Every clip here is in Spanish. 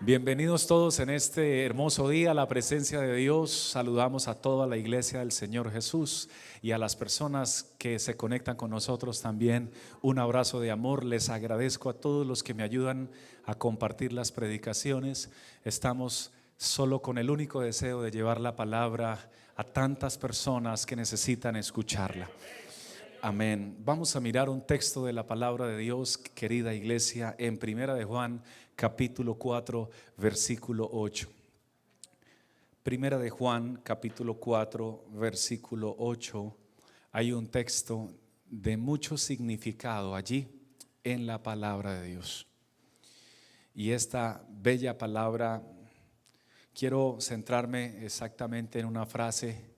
Bienvenidos todos en este hermoso día a la presencia de Dios. Saludamos a toda la iglesia del Señor Jesús y a las personas que se conectan con nosotros también. Un abrazo de amor. Les agradezco a todos los que me ayudan a compartir las predicaciones. Estamos solo con el único deseo de llevar la palabra a tantas personas que necesitan escucharla. Amén. Vamos a mirar un texto de la palabra de Dios, querida iglesia, en Primera de Juan, capítulo 4, versículo 8. Primera de Juan, capítulo 4, versículo 8. Hay un texto de mucho significado allí en la palabra de Dios. Y esta bella palabra, quiero centrarme exactamente en una frase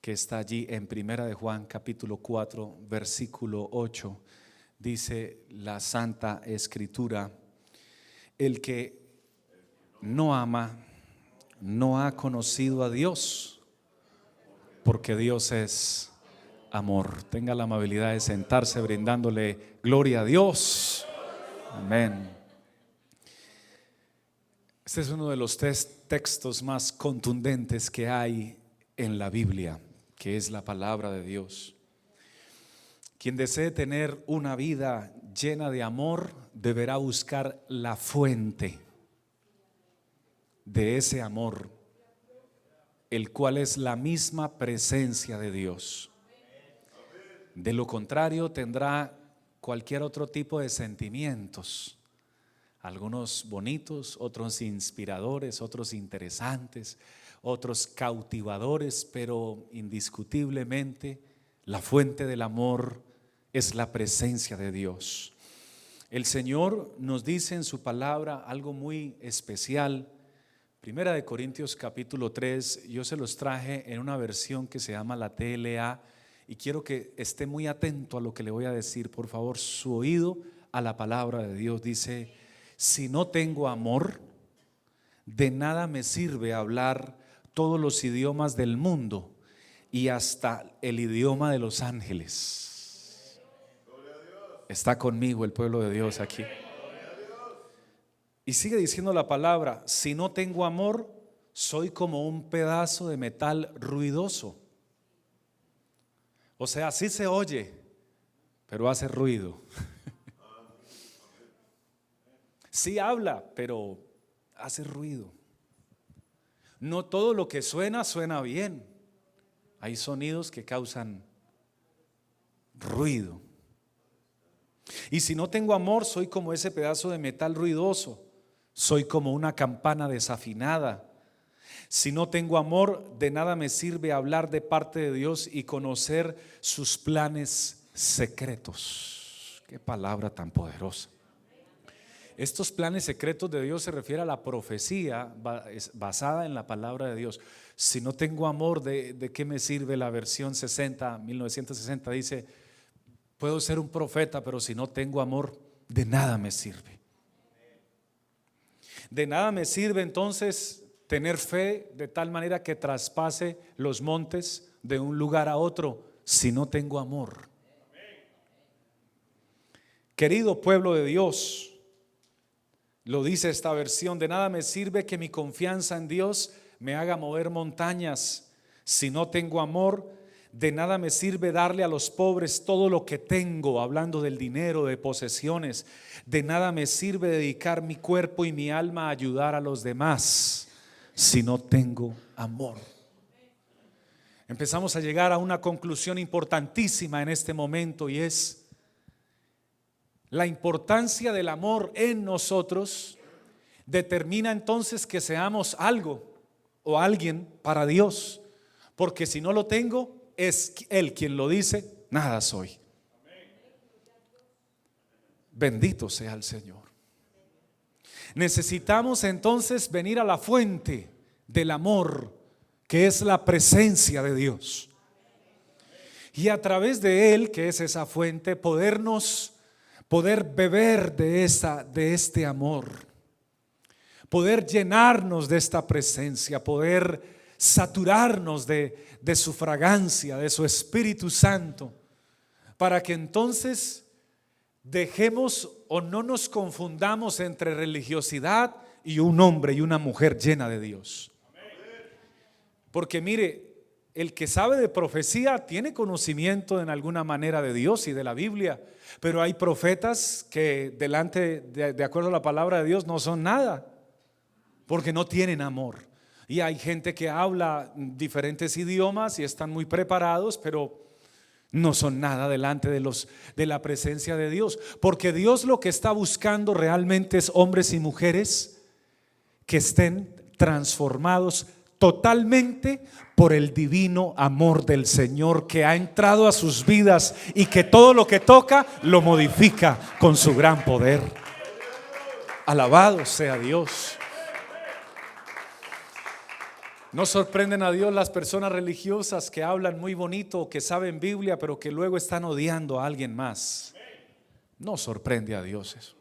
que está allí en Primera de Juan capítulo 4 versículo 8 dice la Santa Escritura el que no ama no ha conocido a Dios porque Dios es amor. Tenga la amabilidad de sentarse brindándole gloria a Dios. Amén. Este es uno de los textos más contundentes que hay en la Biblia que es la palabra de Dios. Quien desee tener una vida llena de amor deberá buscar la fuente de ese amor, el cual es la misma presencia de Dios. De lo contrario tendrá cualquier otro tipo de sentimientos, algunos bonitos, otros inspiradores, otros interesantes, otros cautivadores, pero indiscutiblemente la fuente del amor es la presencia de Dios. El Señor nos dice en su palabra algo muy especial. Primera de Corintios capítulo 3, yo se los traje en una versión que se llama la TLA y quiero que esté muy atento a lo que le voy a decir. Por favor, su oído a la palabra de Dios dice, si no tengo amor, de nada me sirve hablar todos los idiomas del mundo y hasta el idioma de los ángeles. Está conmigo el pueblo de Dios aquí. Y sigue diciendo la palabra, si no tengo amor, soy como un pedazo de metal ruidoso. O sea, sí se oye, pero hace ruido. Sí habla, pero hace ruido. No todo lo que suena suena bien. Hay sonidos que causan ruido. Y si no tengo amor, soy como ese pedazo de metal ruidoso. Soy como una campana desafinada. Si no tengo amor, de nada me sirve hablar de parte de Dios y conocer sus planes secretos. Qué palabra tan poderosa. Estos planes secretos de Dios se refiere a la profecía basada en la palabra de Dios. Si no tengo amor, ¿de, qué me sirve la versión 60, 1960? Dice, puedo ser un profeta, pero si no tengo amor, de nada me sirve. De nada me sirve entonces tener fe de tal manera que traspase los montes de un lugar a otro si no tengo amor. Querido pueblo de Dios, lo dice esta versión, de nada me sirve que mi confianza en Dios me haga mover montañas. Si no tengo amor, de nada me sirve darle a los pobres todo lo que tengo, hablando del dinero, de posesiones. De nada me sirve dedicar mi cuerpo y mi alma a ayudar a los demás si no tengo amor. Empezamos a llegar a una conclusión importantísima en este momento y es, la importancia del amor en nosotros determina entonces que seamos algo o alguien para Dios. Porque si no lo tengo, es Él quien lo dice, nada soy. Bendito sea el Señor. Necesitamos entonces venir a la fuente del amor, que es la presencia de Dios. Y a través de Él, que es esa fuente, podernos poder beber de, esa, de este amor, poder llenarnos de esta presencia, poder saturarnos de, de su fragancia, de su Espíritu Santo, para que entonces dejemos o no nos confundamos entre religiosidad y un hombre y una mujer llena de Dios. Porque mire, el que sabe de profecía tiene conocimiento en alguna manera de Dios y de la Biblia, pero hay profetas que delante, de, acuerdo a la palabra de Dios, no son nada, porque no tienen amor. Y hay gente que habla diferentes idiomas y están muy preparados, pero no son nada delante de los de la presencia de Dios, porque Dios lo que está buscando realmente es hombres y mujeres que estén transformados totalmente por el divino amor del Señor que ha entrado a sus vidas y que todo lo que toca lo modifica con su gran poder. Alabado sea Dios. No sorprenden a Dios las personas religiosas que hablan muy bonito, que saben Biblia, pero que luego están odiando a alguien más. No sorprende a Dios eso.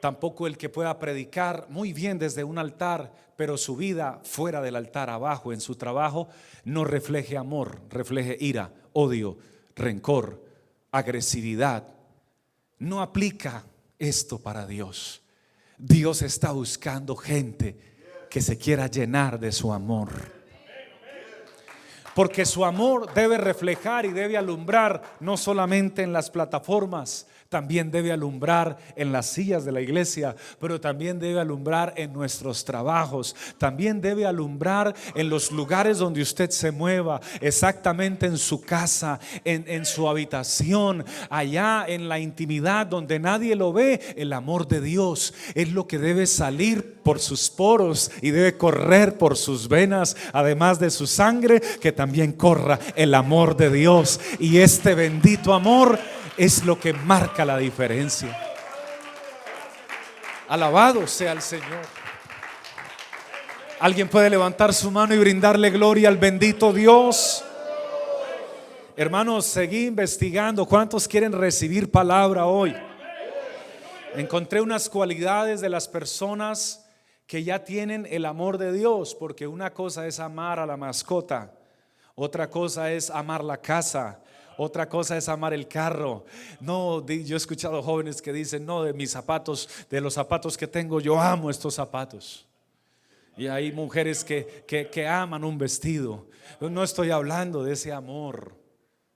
Tampoco el que pueda predicar muy bien desde un altar, pero su vida fuera del altar, abajo, en su trabajo, no refleje amor, refleje ira, odio, rencor, agresividad. No aplica esto para Dios. Dios está buscando gente que se quiera llenar de su amor. Porque su amor debe reflejar y debe alumbrar no solamente en las plataformas, también debe alumbrar en las sillas de la iglesia, pero también debe alumbrar en nuestros trabajos, también debe alumbrar en los lugares donde usted se mueva, exactamente en su casa, en, en su habitación, allá en la intimidad donde nadie lo ve, el amor de Dios es lo que debe salir por sus poros y debe correr por sus venas, además de su sangre, que también corra el amor de Dios. Y este bendito amor es lo que marca la diferencia. Alabado sea el Señor. Alguien puede levantar su mano y brindarle gloria al bendito Dios. Hermanos, seguí investigando. ¿Cuántos quieren recibir palabra hoy? Encontré unas cualidades de las personas que ya tienen el amor de Dios, porque una cosa es amar a la mascota, otra cosa es amar la casa, otra cosa es amar el carro. No, yo he escuchado jóvenes que dicen, no, de mis zapatos, de los zapatos que tengo, yo amo estos zapatos. Y hay mujeres que, que, que aman un vestido. No estoy hablando de ese amor.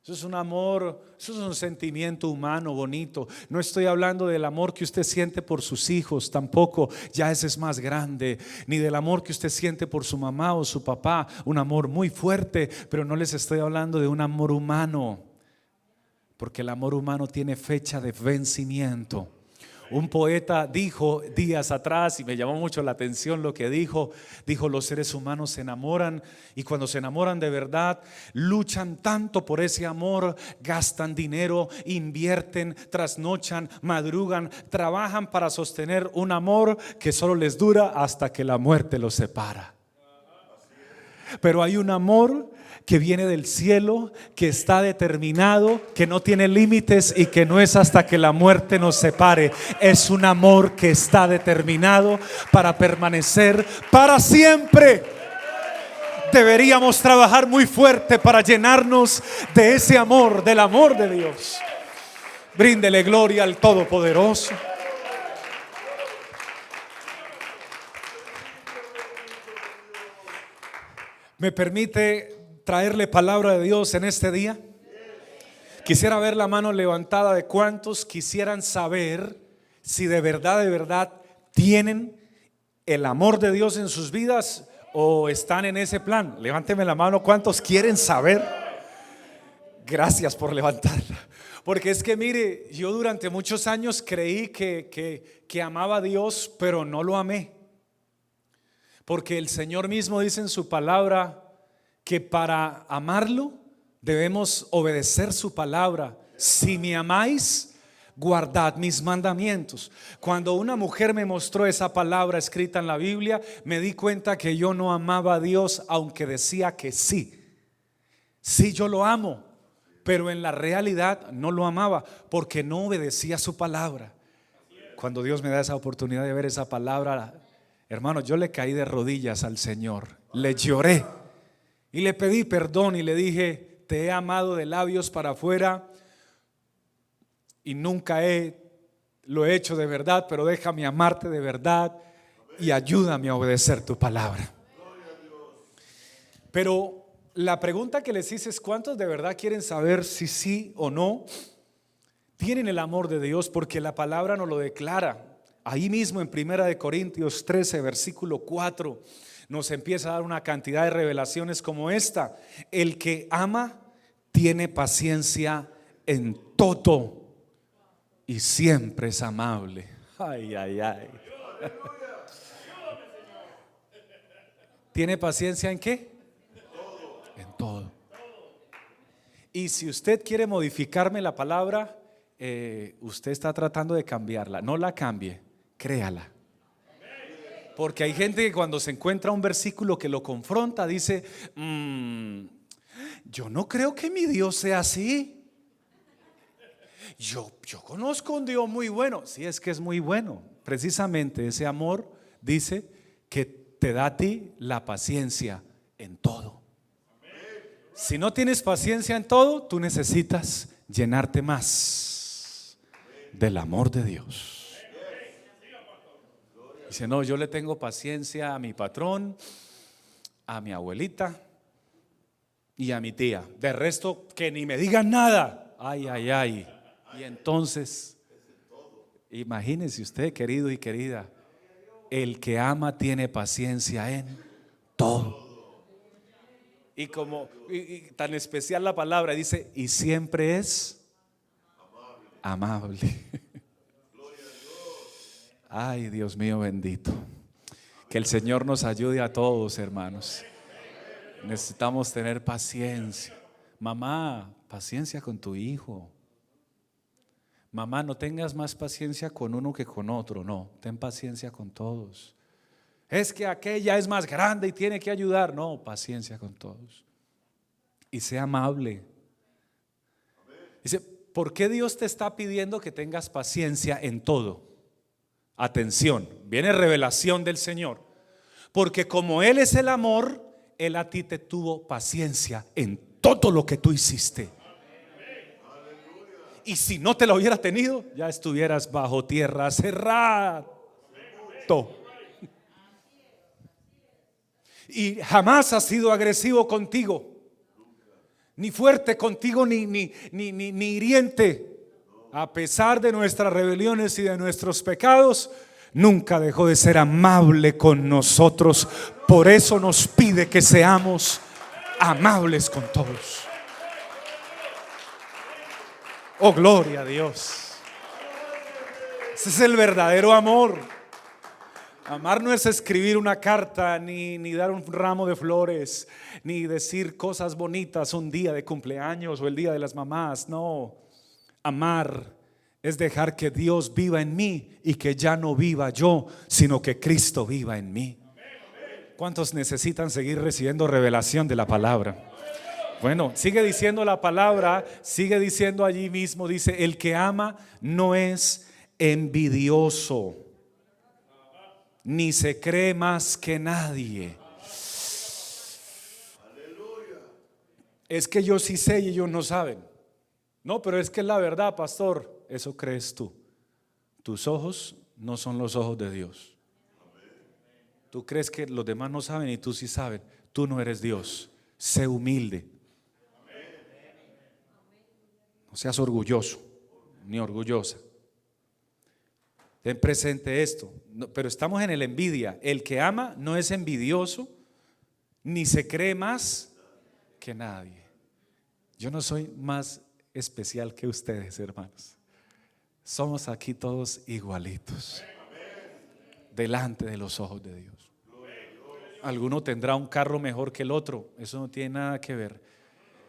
Eso es un amor, eso es un sentimiento humano bonito. No estoy hablando del amor que usted siente por sus hijos, tampoco, ya ese es más grande, ni del amor que usted siente por su mamá o su papá, un amor muy fuerte, pero no les estoy hablando de un amor humano porque el amor humano tiene fecha de vencimiento. Un poeta dijo días atrás, y me llamó mucho la atención lo que dijo, dijo, los seres humanos se enamoran y cuando se enamoran de verdad, luchan tanto por ese amor, gastan dinero, invierten, trasnochan, madrugan, trabajan para sostener un amor que solo les dura hasta que la muerte los separa. Pero hay un amor que viene del cielo, que está determinado, que no tiene límites y que no es hasta que la muerte nos separe. Es un amor que está determinado para permanecer para siempre. Deberíamos trabajar muy fuerte para llenarnos de ese amor, del amor de Dios. Bríndele gloria al Todopoderoso. ¿Me permite traerle palabra de Dios en este día? Quisiera ver la mano levantada de cuántos quisieran saber si de verdad, de verdad tienen el amor de Dios en sus vidas o están en ese plan. Levánteme la mano, ¿cuántos quieren saber? Gracias por levantarla. Porque es que mire, yo durante muchos años creí que, que, que amaba a Dios, pero no lo amé. Porque el Señor mismo dice en su palabra, que para amarlo debemos obedecer su palabra. Si me amáis, guardad mis mandamientos. Cuando una mujer me mostró esa palabra escrita en la Biblia, me di cuenta que yo no amaba a Dios aunque decía que sí. Sí, yo lo amo, pero en la realidad no lo amaba porque no obedecía su palabra. Cuando Dios me da esa oportunidad de ver esa palabra, hermano, yo le caí de rodillas al Señor, le lloré y le pedí perdón y le dije, te he amado de labios para afuera y nunca he, lo he hecho de verdad, pero déjame amarte de verdad. y ayúdame a obedecer tu palabra. Pero la pregunta que les hice es, ¿cuántos de verdad quieren saber si sí o no tienen el amor de Dios? Porque la palabra nos lo declara. Ahí mismo en Primera de Corintios 13, versículo 4, nos empieza a dar una cantidad de revelaciones como esta. El que ama tiene paciencia en todo y siempre es amable. Ay, ay, ay. ¿Tiene paciencia en qué? En todo. Y si usted quiere modificarme la palabra, eh, usted está tratando de cambiarla. No la cambie, créala. Porque hay gente que cuando se encuentra un versículo que lo confronta, dice, mm, yo no creo que mi Dios sea así. Yo, yo conozco un Dios muy bueno. Sí, es que es muy bueno. Precisamente ese amor dice que te da a ti la paciencia en todo. Si no tienes paciencia en todo, tú necesitas llenarte más del amor de Dios. Dice, no, yo le tengo paciencia a mi patrón, a mi abuelita y a mi tía. De resto, que ni me digan nada. Ay, ay, ay. Y entonces, imagínese usted, querido y querida, el que ama tiene paciencia en todo. Y como tan especial la palabra dice, y siempre es amable. Ay, Dios mío bendito. Que el Señor nos ayude a todos, hermanos. Necesitamos tener paciencia. Mamá, paciencia con tu hijo. Mamá, no tengas más paciencia con uno que con otro, no, ten paciencia con todos. Es que aquella es más grande y tiene que ayudar, no, paciencia con todos. Y sea amable. Dice, ¿por qué Dios te está pidiendo que tengas paciencia en todo? Atención, viene revelación del Señor. Porque como Él es el amor, Él a ti te tuvo paciencia en todo lo que tú hiciste. Y si no te lo hubiera tenido, ya estuvieras bajo tierra cerrado. Y jamás ha sido agresivo contigo, ni fuerte contigo, ni, ni, ni, ni, hiriente. A pesar de nuestras rebeliones y de nuestros pecados, nunca dejó de ser amable con nosotros. Por eso nos pide que seamos amables con todos. Oh, gloria a Dios. Ese es el verdadero amor. Amar no es escribir una carta, ni, ni, dar un ramo de flores, ni decir cosas bonitas un día de cumpleaños o el día de las mamás. No, amar es dejar que Dios viva en mí y que ya no viva yo, sino que Cristo viva en mí. ¿Cuántos necesitan seguir recibiendo revelación de la palabra? Bueno, sigue diciendo la palabra, sigue diciendo allí mismo, dice, el que ama no es envidioso, ni se cree más que nadie. Es que yo sí sé y ellos no saben. No, pero es que es la verdad, pastor. Eso crees tú. Tus ojos no son los ojos de Dios. Tú crees que los demás no saben y tú sí sabes. Tú no eres Dios. Sé humilde. No seas orgulloso ni orgullosa. Ten presente esto. pero estamos en el envidia. El que ama no es envidioso ni se cree más que nadie. Yo no soy más especial que ustedes, hermanos. Somos aquí todos igualitos delante de los ojos de Dios. Alguno tendrá un carro mejor que el otro. Eso no tiene nada que ver.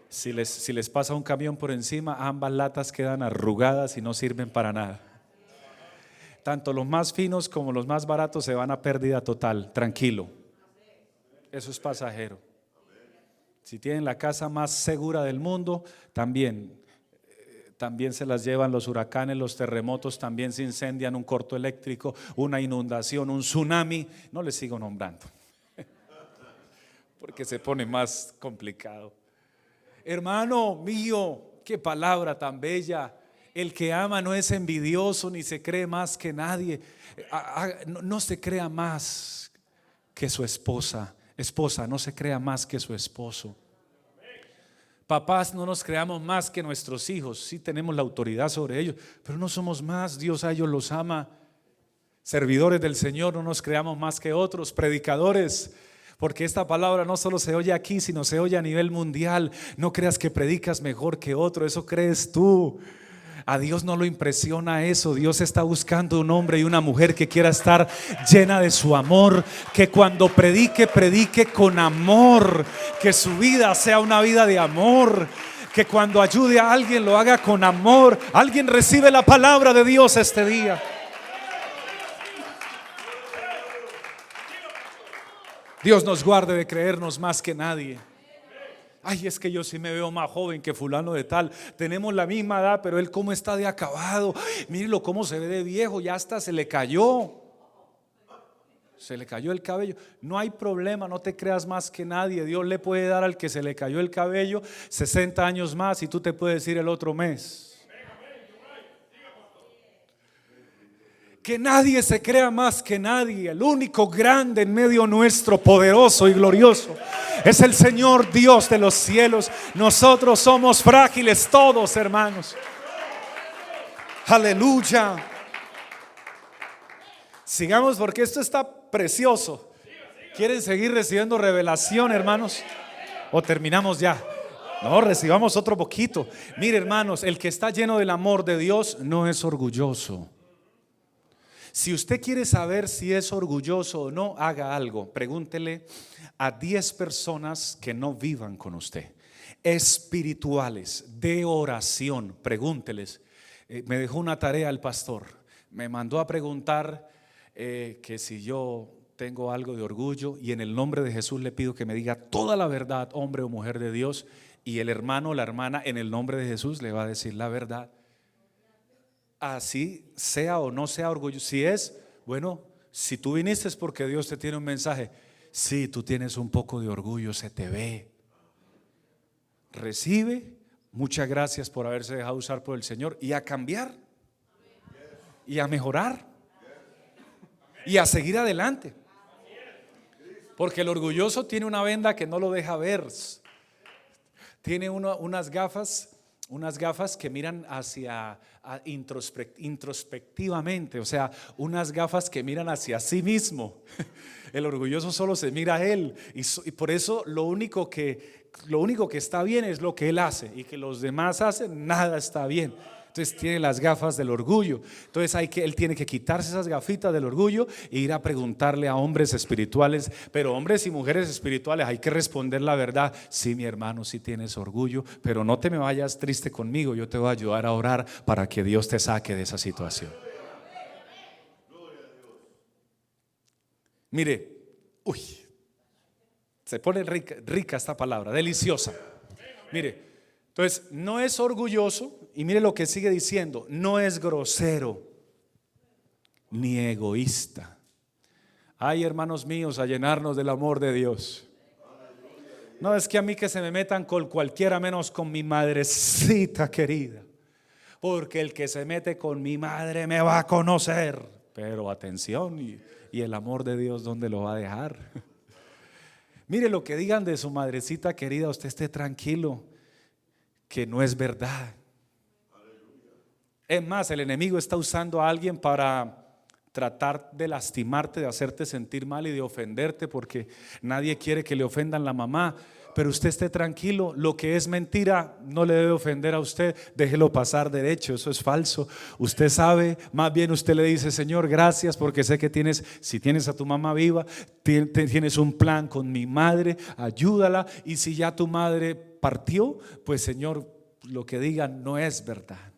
Si les, si les pasa un camión por encima, ambas latas quedan arrugadas y no sirven para nada. Tanto los más finos como los más baratos se van a pérdida total. Tranquilo. Eso es pasajero. Si tienen la casa más segura del mundo, también también se las llevan los huracanes, los terremotos, también se incendian un corto eléctrico, una inundación, un tsunami. No les sigo nombrando, porque se pone más complicado. Hermano mío, qué palabra tan bella. El que ama no es envidioso ni se cree más que nadie. No se crea más que su esposa. Esposa, no se crea más que su esposo. Papás, no nos creamos más que nuestros hijos. Sí tenemos la autoridad sobre ellos, pero no somos más. Dios a ellos los ama. Servidores del Señor, no nos creamos más que otros. Predicadores, porque esta palabra no solo se oye aquí, sino se oye a nivel mundial. No creas que predicas mejor que otro, eso crees tú. A Dios no lo impresiona eso. Dios está buscando un hombre y una mujer que quiera estar llena de su amor. Que cuando predique, predique con amor. Que su vida sea una vida de amor. Que cuando ayude a alguien lo haga con amor. Alguien recibe la palabra de Dios este día. Dios nos guarde de creernos más que nadie. Ay, es que yo sí me veo más joven que fulano de tal. Tenemos la misma edad, pero él cómo está de acabado. Mírelo cómo se ve de viejo, ya hasta se le cayó. Se le cayó el cabello. No hay problema, no te creas más que nadie. Dios le puede dar al que se le cayó el cabello 60 años más y tú te puedes ir el otro mes. Que nadie se crea más que nadie. El único grande en medio nuestro, poderoso y glorioso, es el Señor Dios de los cielos. Nosotros somos frágiles todos, hermanos. Aleluya. Sigamos porque esto está precioso. ¿Quieren seguir recibiendo revelación, hermanos? ¿O terminamos ya? No, recibamos otro poquito. Mire, hermanos, el que está lleno del amor de Dios no es orgulloso. Si usted quiere saber si es orgulloso o no, haga algo. Pregúntele a 10 personas que no vivan con usted, espirituales, de oración. Pregúnteles. Eh, me dejó una tarea el pastor. Me mandó a preguntar eh, que si yo tengo algo de orgullo y en el nombre de Jesús le pido que me diga toda la verdad, hombre o mujer de Dios, y el hermano o la hermana en el nombre de Jesús le va a decir la verdad así sea o no sea orgullo. Si es, bueno, si tú viniste es porque Dios te tiene un mensaje. Si tú tienes un poco de orgullo, se te ve. Recibe. Muchas gracias por haberse dejado usar por el Señor y a cambiar y a mejorar y a seguir adelante. Porque el orgulloso tiene una venda que no lo deja ver. Tiene unas gafas, unas gafas que miran hacia introspectivamente, o sea, unas gafas que miran hacia sí mismo. El orgulloso solo se mira a él y, por eso lo único que lo único que está bien es lo que él hace y que los demás hacen nada está bien. Entonces tiene las gafas del orgullo. Entonces hay que, él tiene que quitarse esas gafitas del orgullo e ir a preguntarle a hombres espirituales. Pero hombres y mujeres espirituales hay que responder la verdad. Sí, mi hermano, sí tienes orgullo, pero no te me vayas triste conmigo. Yo te voy a ayudar a orar para que Dios te saque de esa situación. Mire, uy, se pone rica, rica esta palabra, deliciosa. Mire, entonces, no es orgulloso, y mire lo que sigue diciendo, no es grosero ni egoísta. Ay, hermanos míos, a llenarnos del amor de Dios. No es que a mí que se me metan con cualquiera menos con mi madrecita querida. Porque el que se mete con mi madre me va a conocer. Pero atención, y, y el amor de Dios, ¿dónde lo va a dejar? Mire lo que digan de su madrecita querida, usted esté tranquilo que no es verdad. Es más, el enemigo está usando a alguien para tratar de lastimarte, de hacerte sentir mal y de ofenderte porque nadie quiere que le ofendan la mamá. Pero usted esté tranquilo, lo que es mentira no le debe ofender a usted, déjelo pasar derecho, eso es falso. Usted sabe, más bien usted le dice, Señor, gracias porque sé que tienes, si tienes a tu mamá viva, tienes un plan con mi madre, ayúdala y si ya tu madre partió, pues Señor, lo que digan no es verdad.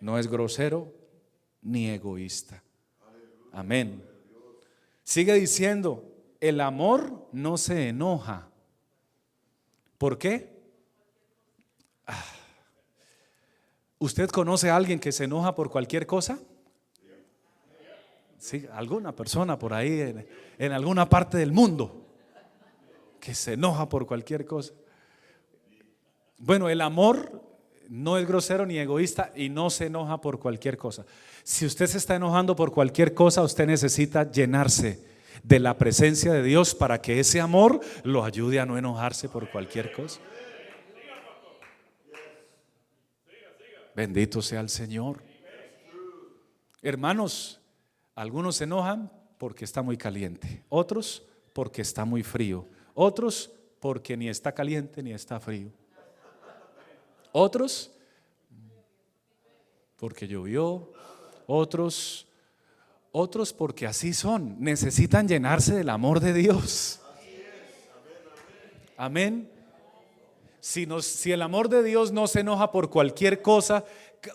No es grosero ni egoísta. Amén. Sigue diciendo, el amor no se enoja. ¿Por qué? Ah. ¿Usted conoce a alguien que se enoja por cualquier cosa? Sí, alguna persona por ahí en, en alguna parte del mundo que se enoja por cualquier cosa. Bueno, el amor no es grosero ni egoísta y no se enoja por cualquier cosa. Si usted se está enojando por cualquier cosa, usted necesita llenarse de la presencia de Dios para que ese amor lo ayude a no enojarse por cualquier cosa. Bendito sea el Señor. Hermanos, algunos se enojan porque está muy caliente, otros porque está muy frío, otros porque ni está caliente ni está frío. Otros porque llovió, otros otros porque así son, necesitan llenarse del amor de Dios. Amén. Si, si el amor de Dios no se enoja por cualquier cosa,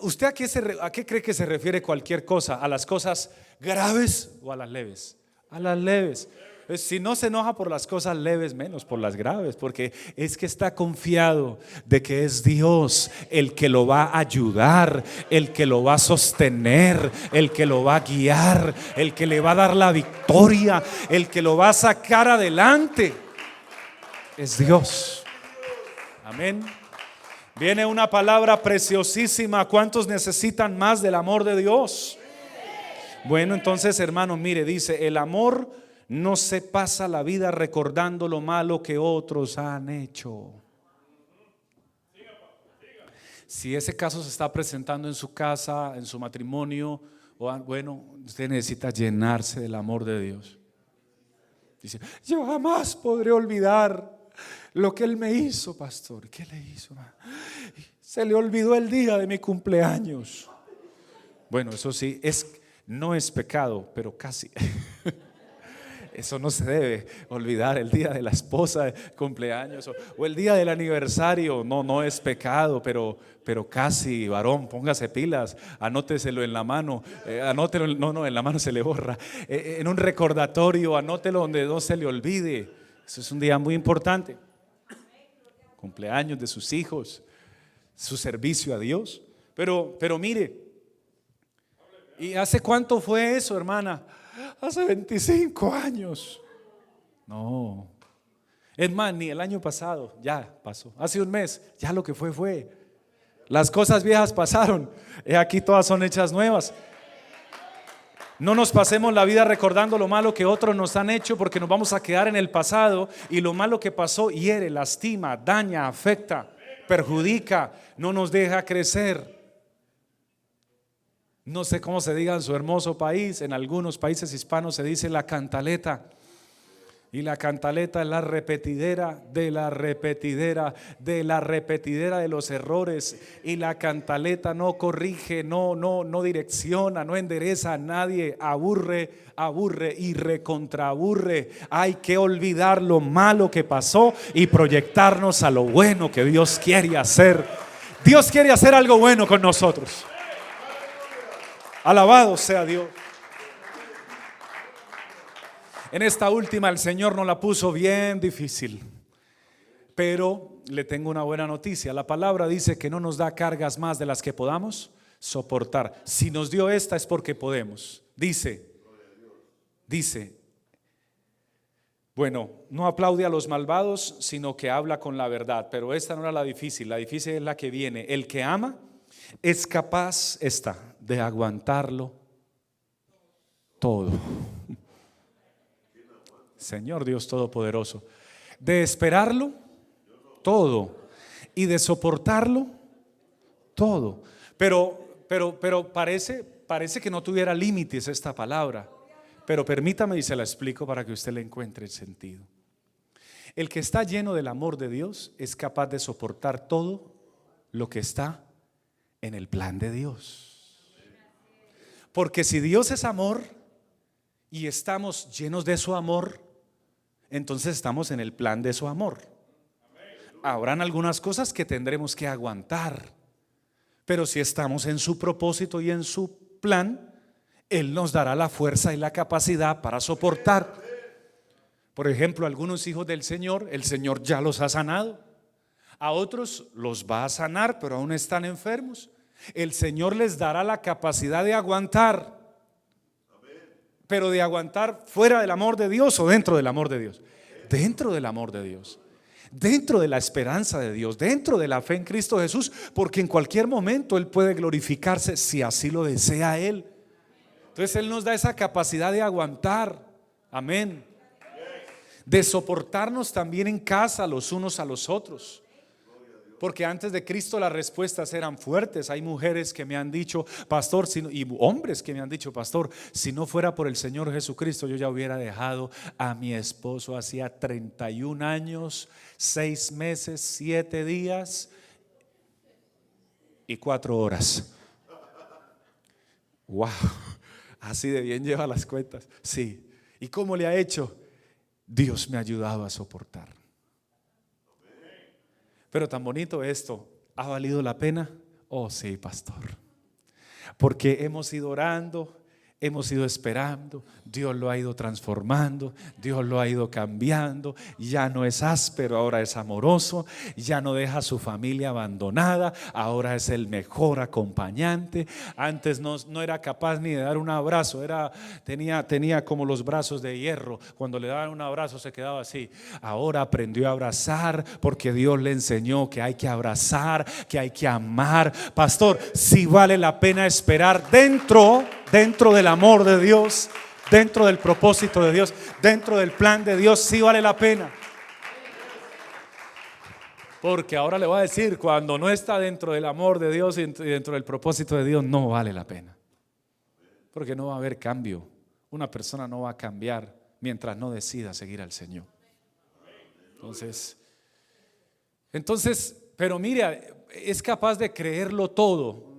¿usted a qué, se, a qué cree que se refiere cualquier cosa? ¿A las cosas graves o a las leves? A las leves. Si no se enoja por las cosas leves, menos por las graves, porque es que está confiado de que es Dios el que lo va a ayudar, el que lo va a sostener, el que lo va a guiar, el que le va a dar la victoria, el que lo va a sacar adelante. Es Dios. Amén. Viene una palabra preciosísima. ¿Cuántos necesitan más del amor de Dios? Bueno, entonces hermano, mire, dice, el amor no se pasa la vida recordando lo malo que otros han hecho. Si ese caso se está presentando en su casa, en su matrimonio, bueno, usted necesita llenarse del amor de Dios. Dice, yo jamás podré olvidar lo que él me hizo, pastor. ¿Qué le hizo? Se le olvidó el día de mi cumpleaños. Bueno, eso sí, es, no es pecado, pero casi. Eso no se debe olvidar, el día de la esposa, cumpleaños o, el día del aniversario, no, no es pecado, pero, pero casi, varón, póngase pilas, anóteselo en la mano, eh, anótelo, no, no, en la mano se le borra, eh, eh, en un recordatorio, anótelo donde no se le olvide. Eso es un día muy importante. Cumpleaños de sus hijos, su servicio a Dios. Pero, pero mire, ¿y hace cuánto fue eso, hermana? Hace 25 años. No. Es más, ni el año pasado, ya pasó. Hace un mes, ya lo que fue fue. Las cosas viejas pasaron. He aquí todas son hechas nuevas. No nos pasemos la vida recordando lo malo que otros nos han hecho porque nos vamos a quedar en el pasado y lo malo que pasó hiere, lastima, daña, afecta, perjudica, no nos deja crecer. No sé cómo se diga en su hermoso país, en algunos países hispanos se dice la cantaleta. Y la cantaleta es la repetidera de la repetidera de la repetidera de los errores. Y la cantaleta no corrige, no, no, no direcciona, no endereza a nadie, aburre, aburre y recontraburre. Hay que olvidar lo malo que pasó y proyectarnos a lo bueno que Dios quiere hacer. Dios quiere hacer algo bueno con nosotros. Alabado sea Dios. En esta última el Señor nos la puso bien difícil. Pero le tengo una buena noticia. La palabra dice que no nos da cargas más de las que podamos soportar. Si nos dio esta es porque podemos. Dice, dice, bueno, no aplaude a los malvados, sino que habla con la verdad. Pero esta no era la difícil, la difícil es la que viene. El que ama es capaz, esta, de aguantarlo todo. Señor Dios Todopoderoso, de esperarlo todo y de soportarlo todo. Pero, pero, pero parece, parece que no tuviera límites esta palabra. Pero permítame y se la explico para que usted le encuentre el sentido. El que está lleno del amor de Dios es capaz de soportar todo lo que está en el plan de Dios. Porque si Dios es amor y estamos llenos de su amor, entonces estamos en el plan de su amor. Habrán algunas cosas que tendremos que aguantar, pero si estamos en su propósito y en su plan, Él nos dará la fuerza y la capacidad para soportar. Por ejemplo, algunos hijos del Señor, el Señor ya los ha sanado. A otros los va a sanar, pero aún están enfermos el Señor les dará la capacidad de aguantar. Pero de aguantar fuera del amor de Dios o dentro del amor de Dios. Dentro del amor de Dios. dentro de la esperanza de Dios, dentro de la fe en Cristo Jesús, porque en cualquier momento Él puede glorificarse si así lo desea Él. Entonces Él nos da esa capacidad de aguantar, amén, de soportarnos también en casa los unos a los otros. Porque antes de Cristo las respuestas eran fuertes. Hay mujeres que me han dicho, pastor, y hombres que me han dicho, pastor, si no fuera por el Señor Jesucristo, yo ya hubiera dejado a mi esposo hacía 31 años, 6 meses, 7 días y 4 horas. Wow, así de bien lleva las cuentas. Sí. ¿Y cómo le ha hecho? Dios me ha ayudado a soportar. Pero tan bonito esto, ¿ha valido la pena? Oh sí, pastor. Porque hemos ido orando, hemos ido esperando, Dios lo ha ido transformando, Dios lo ha ido cambiando, ya no es áspero, ahora es amoroso, ya no deja a su familia abandonada, ahora es el mejor acompañante. Antes no, no, era capaz ni de dar un abrazo, era, tenía, tenía como los brazos de hierro, cuando le daban un abrazo se quedaba así. Ahora aprendió a abrazar porque Dios le enseñó que hay que abrazar, que hay que amar. Pastor, si vale la pena esperar dentro dentro del amor de Dios, dentro del propósito de Dios, dentro del plan de Dios, sí vale la pena. Porque ahora le voy a decir, cuando no está dentro del amor de Dios y dentro del propósito de Dios, no vale la pena. Porque no va a haber cambio. Una persona no va a cambiar mientras no decida seguir al Señor. Entonces, entonces, pero mira, es capaz de creerlo todo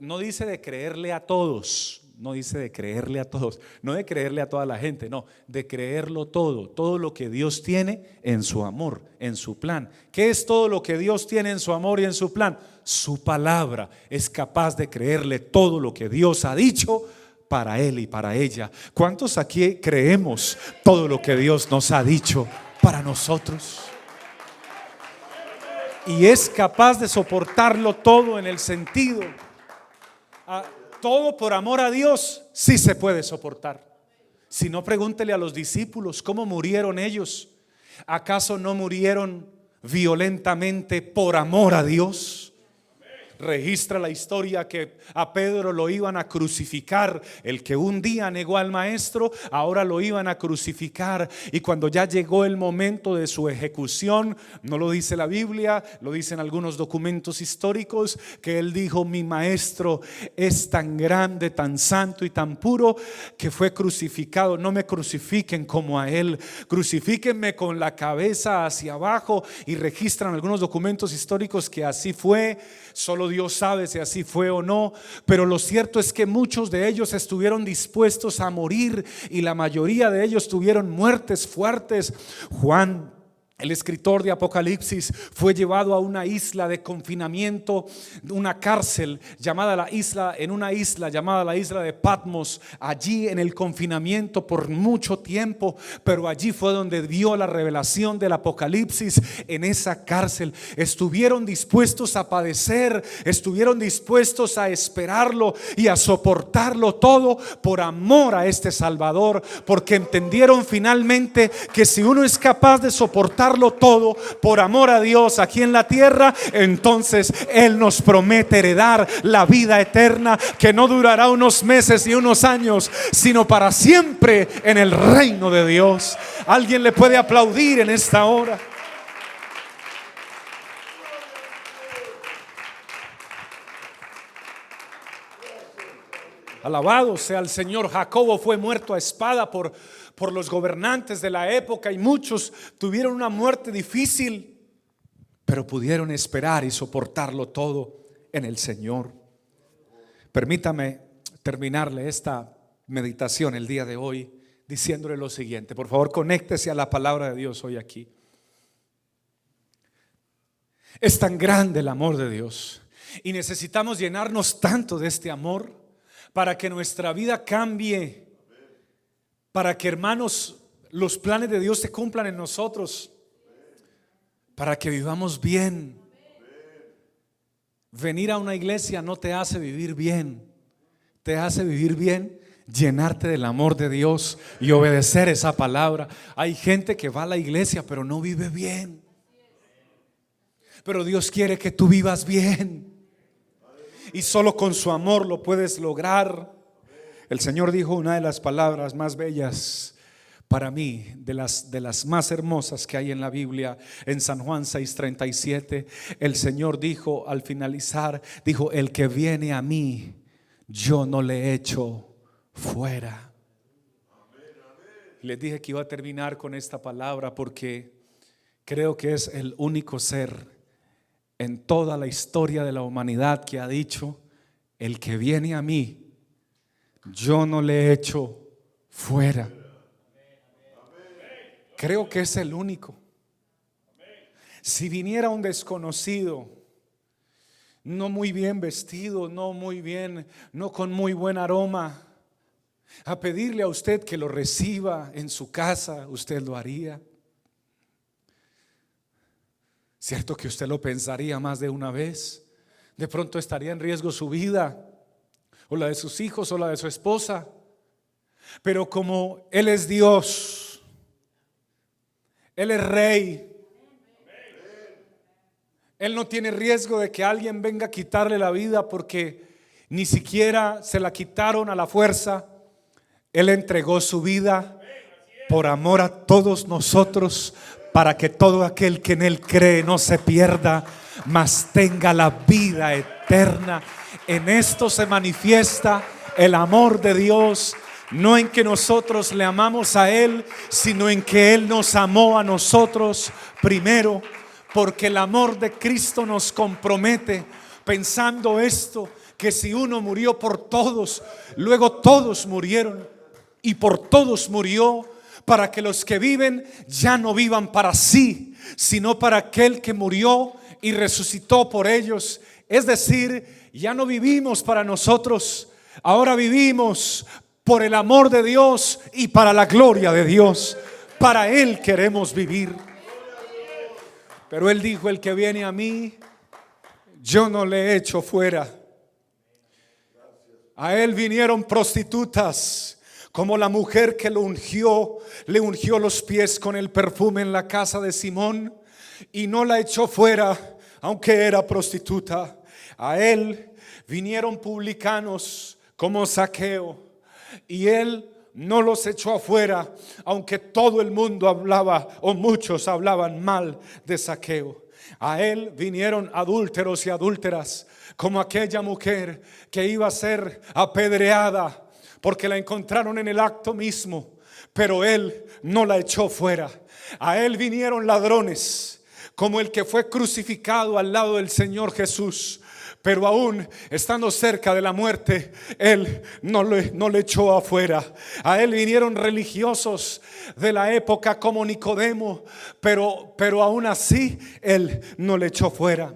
no dice de creerle a todos, no dice de creerle a todos, no de creerle a toda la gente, no, de creerlo todo, todo lo que Dios tiene en su amor, en su plan. ¿Qué es todo lo que Dios tiene en su amor y en su plan? Su palabra es capaz de creerle todo lo que Dios ha dicho para él y para ella. ¿Cuántos aquí creemos todo lo que Dios nos ha dicho para nosotros? Y es capaz de soportarlo todo en el sentido. todo por amor a Dios sí se puede soportar. Si no, pregúntele a los discípulos cómo murieron ellos. ¿Acaso no murieron violentamente por amor a Dios? Registra la historia que a Pedro lo iban a crucificar. El que un día negó al maestro, ahora lo iban a crucificar. Y cuando ya llegó el momento de su ejecución, no lo dice la Biblia, lo dicen algunos documentos históricos, que él dijo, mi maestro es tan grande, tan santo y tan puro, que fue crucificado. No me crucifiquen como a él, crucifíquenme con la cabeza hacia abajo. Y registran algunos documentos históricos que así fue. Solo Dios sabe si así fue o no, pero lo cierto es que muchos de ellos estuvieron dispuestos a morir y la mayoría de ellos tuvieron muertes fuertes. Juan el escritor de Apocalipsis fue llevado a una isla de confinamiento, una cárcel llamada la isla, en una isla llamada la isla de Patmos, allí en el confinamiento por mucho tiempo, pero allí fue donde vio la revelación del Apocalipsis en esa cárcel. Estuvieron dispuestos a padecer, estuvieron dispuestos a esperarlo y a soportarlo todo por amor a este Salvador, porque entendieron finalmente que si uno es capaz de soportar todo por amor a Dios aquí en la tierra, entonces Él nos promete heredar la vida eterna que no durará unos meses y unos años, sino para siempre en el reino de Dios. Alguien le puede aplaudir en esta hora. Alabado sea el Señor. Jacobo fue muerto a espada por por los gobernantes de la época y muchos tuvieron una muerte difícil, pero pudieron esperar y soportarlo todo en el Señor. Permítame terminarle esta meditación el día de hoy diciéndole lo siguiente. Por favor, conéctese a la palabra de Dios hoy aquí. Es tan grande el amor de Dios y necesitamos llenarnos tanto de este amor para que nuestra vida cambie para que hermanos los planes de Dios se cumplan en nosotros, para que vivamos bien. Venir a una iglesia no te hace vivir bien, te hace vivir bien llenarte del amor de Dios y obedecer esa palabra. Hay gente que va a la iglesia pero no vive bien. Pero Dios quiere que tú vivas bien. Y solo con su amor lo puedes lograr. El Señor dijo una de las palabras más bellas para mí, de las, de las más hermosas que hay en la Biblia, en San Juan 6:37, el Señor dijo al finalizar, dijo, el que viene a mí, yo no le echo fuera. Les dije que iba a terminar con esta palabra porque creo que es el único ser en toda la historia de la humanidad que ha dicho, el que viene a mí, yo no le echo fuera. Creo que es el único. Si viniera un desconocido, no muy bien vestido, no muy bien, no con muy buen aroma, a pedirle a usted que lo reciba en su casa, usted lo haría. Cierto que usted lo pensaría más de una vez. De pronto estaría en riesgo su vida, o la de sus hijos, o la de su esposa. Pero como Él es Dios, él es rey. Él no tiene riesgo de que alguien venga a quitarle la vida porque ni siquiera se la quitaron a la fuerza. Él entregó su vida por amor a todos nosotros para que todo aquel que en Él cree no se pierda, mas tenga la vida eterna. En esto se manifiesta el amor de Dios no en que nosotros le amamos a Él, sino en que Él nos amó a nosotros primero, porque el amor de Cristo nos compromete pensando esto, que si uno murió por todos, luego todos murieron y por todos murió para que los que viven ya no vivan para sí, sino para aquel que murió y resucitó por ellos. Es decir, ya no vivimos para nosotros, ahora vivimos por el amor de Dios y para la gloria de Dios. Para Él queremos vivir. Pero Él dijo, el que viene a mí, yo no le echo fuera. A Él vinieron prostitutas, como la mujer que lo ungió, le ungió los pies con el perfume en la casa de Simón y no la echó fuera, aunque era prostituta. A Él vinieron publicanos como saqueo y él no los echó afuera, aunque todo el mundo hablaba o muchos hablaban mal de saqueo. A él vinieron adúlteros y adúlteras, como aquella mujer que iba a ser apedreada porque la encontraron en el acto mismo, pero él no la echó fuera. A él vinieron ladrones, como el que fue crucificado al lado del Señor Jesús pero aún estando cerca de la muerte, Él no le, no le echó afuera. A Él vinieron religiosos de la época como Nicodemo, pero, pero aún así Él no le echó fuera.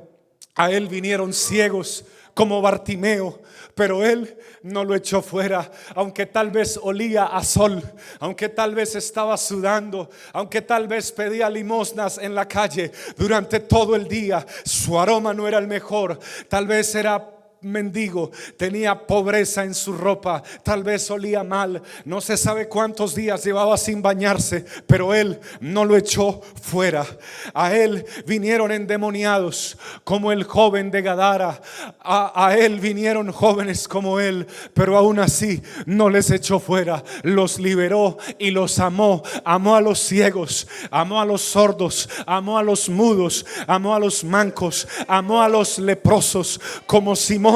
A Él vinieron ciegos como Bartimeo, pero él no lo echó fuera, aunque tal vez olía a sol, aunque tal vez estaba sudando, aunque tal vez pedía limosnas en la calle durante todo el día, su aroma no era el mejor, tal vez era mendigo, tenía pobreza en su ropa, tal vez olía mal, no se sabe cuántos días llevaba sin bañarse, pero él no lo echó fuera. A él vinieron endemoniados como el joven de Gadara, a, él vinieron jóvenes como él, pero aún así no les echó fuera, los liberó y los amó, amó a los ciegos, amó a los sordos, amó a los mudos, amó a los mancos, amó a los leprosos como Simón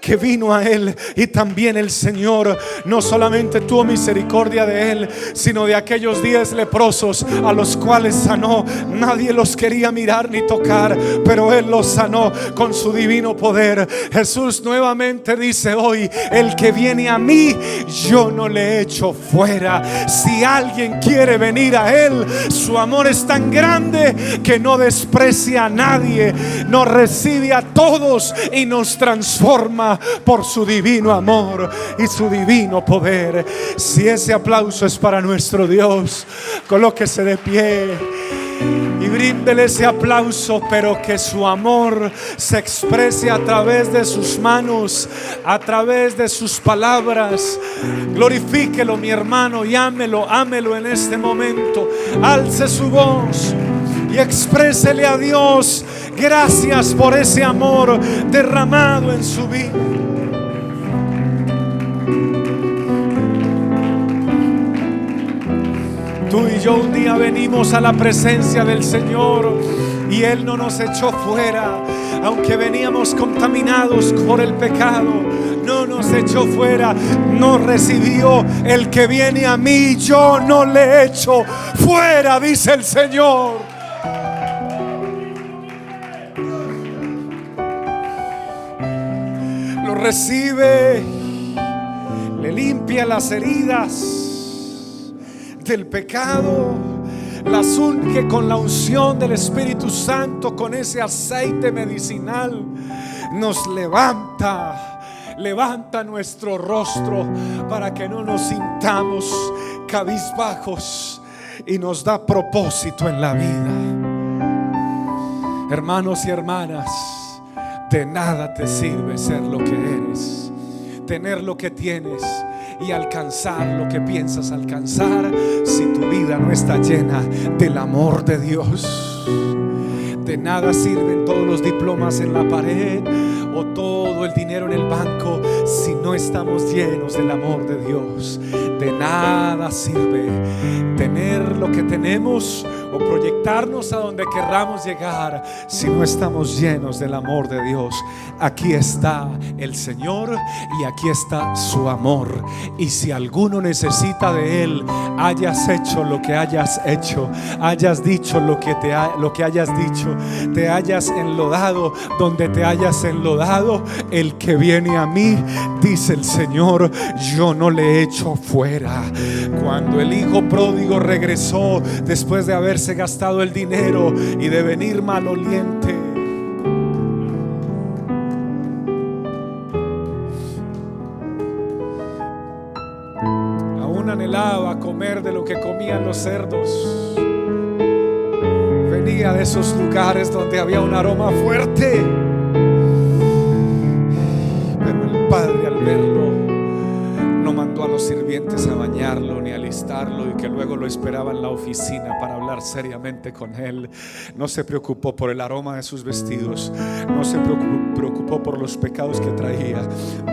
que vino a él y también el Señor no solamente tuvo misericordia de él, sino de aquellos diez leprosos a los cuales sanó. Nadie los quería mirar ni tocar, pero él los sanó con su divino poder. Jesús nuevamente dice hoy, el que viene a mí, yo no le echo fuera. Si alguien quiere venir a él, su amor es tan grande que no desprecia a nadie, nos recibe a todos y nos transforma forma por su divino amor y su divino poder. Si ese aplauso es para nuestro Dios, colóquese de pie y bríndele ese aplauso, pero que su amor se exprese a través de sus manos, a través de sus palabras. Glorifíquelo, mi hermano, y ámelo, ámelo en este momento. Alce su voz y exprésele a Dios gracias por ese amor derramado en su vida. Tú y yo un día venimos a la presencia del Señor y Él no nos echó fuera, aunque veníamos contaminados por el pecado, no nos echó fuera, nos recibió el que viene a mí, yo no le echo fuera, dice el Señor. Recibe, le limpia las heridas del pecado, las unge con la unción del Espíritu Santo, con ese aceite medicinal, nos levanta, levanta nuestro rostro para que no nos sintamos cabizbajos y nos da propósito en la vida. Hermanos y hermanas, de nada te sirve ser lo que eres, tener lo que tienes y alcanzar lo que piensas alcanzar si tu vida no está llena del amor de Dios. De nada sirven todos los diplomas en la pared o todo el dinero en el banco si no estamos llenos del amor de Dios. De nada sirve tener lo que tenemos o proyectarnos a donde querramos llegar si no estamos llenos del amor de Dios. Aquí está el Señor y aquí está su amor. Y si alguno necesita de Él, hayas hecho lo que hayas hecho, hayas dicho lo que, te lo que hayas dicho, te hayas enlodado donde te hayas enlodado, el que viene a mí, dice el Señor, yo no le echo fuera. Cuando el hijo pródigo regresó después de haberse gastado el dinero y de venir maloliente. Aún anhelaba comer de lo que comían los cerdos. Venía de esos lugares donde había un aroma fuerte. Pero el padre al verlo sirvientes a bañarlo ni a alistarlo y que luego lo esperaba en la oficina para hablar seriamente con él. No se preocupó por el aroma de sus vestidos, no se preocupó por los pecados que traía,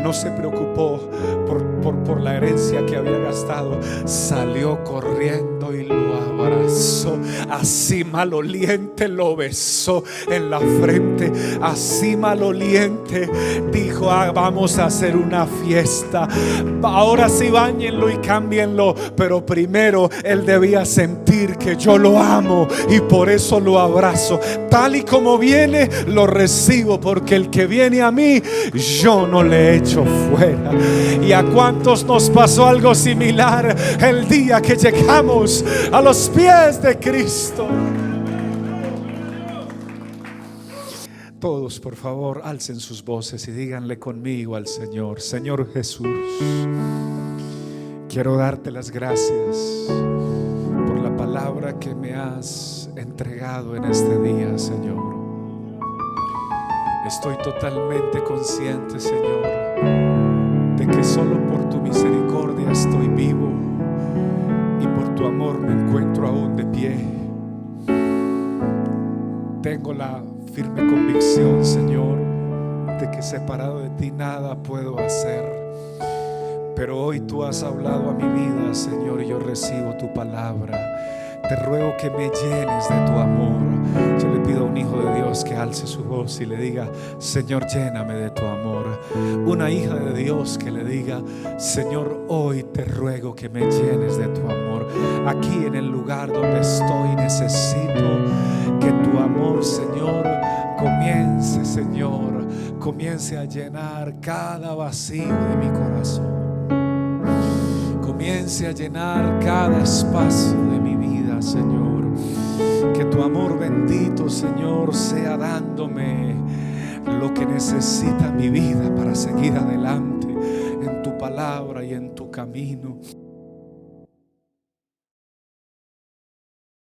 no se preocupó por, por, por la herencia que había gastado. Salió corriendo y lo abrazó. Así maloliente lo besó en la frente. Así maloliente dijo: ah, Vamos a hacer una fiesta. Ahora sí, bañenlo y cámbienlo. Pero primero él debía sentir que yo lo amo y por eso lo abrazo. Tal y como viene, lo recibo. Porque el que viene a mí, yo no le echo fuera. ¿Y a cuántos nos pasó algo similar el día que llegamos a los pies de Cristo? Todos, por favor, alcen sus voces y díganle conmigo al Señor, Señor Jesús, quiero darte las gracias por la palabra que me has entregado en este día, Señor. Estoy totalmente consciente, Señor, de que solo por tu misericordia estoy vivo tu amor me encuentro aún de pie. Tengo la firme convicción, Señor, de que separado de ti nada puedo hacer. Pero hoy tú has hablado a mi vida, Señor, y yo recibo tu palabra. Te ruego que me llenes de tu amor. Yo le pido a un hijo de Dios que alce su voz y le diga, Señor, lléname de tu amor. Una hija de Dios que le diga, Señor, hoy te ruego que me llenes de tu amor. Aquí en el lugar donde estoy necesito que tu amor, Señor, comience, Señor, comience a llenar cada vacío de mi corazón. Comience a llenar cada espacio de mi vida, Señor. Que tu amor bendito, Señor, sea dándome lo que necesita mi vida para seguir adelante en tu palabra y en tu camino.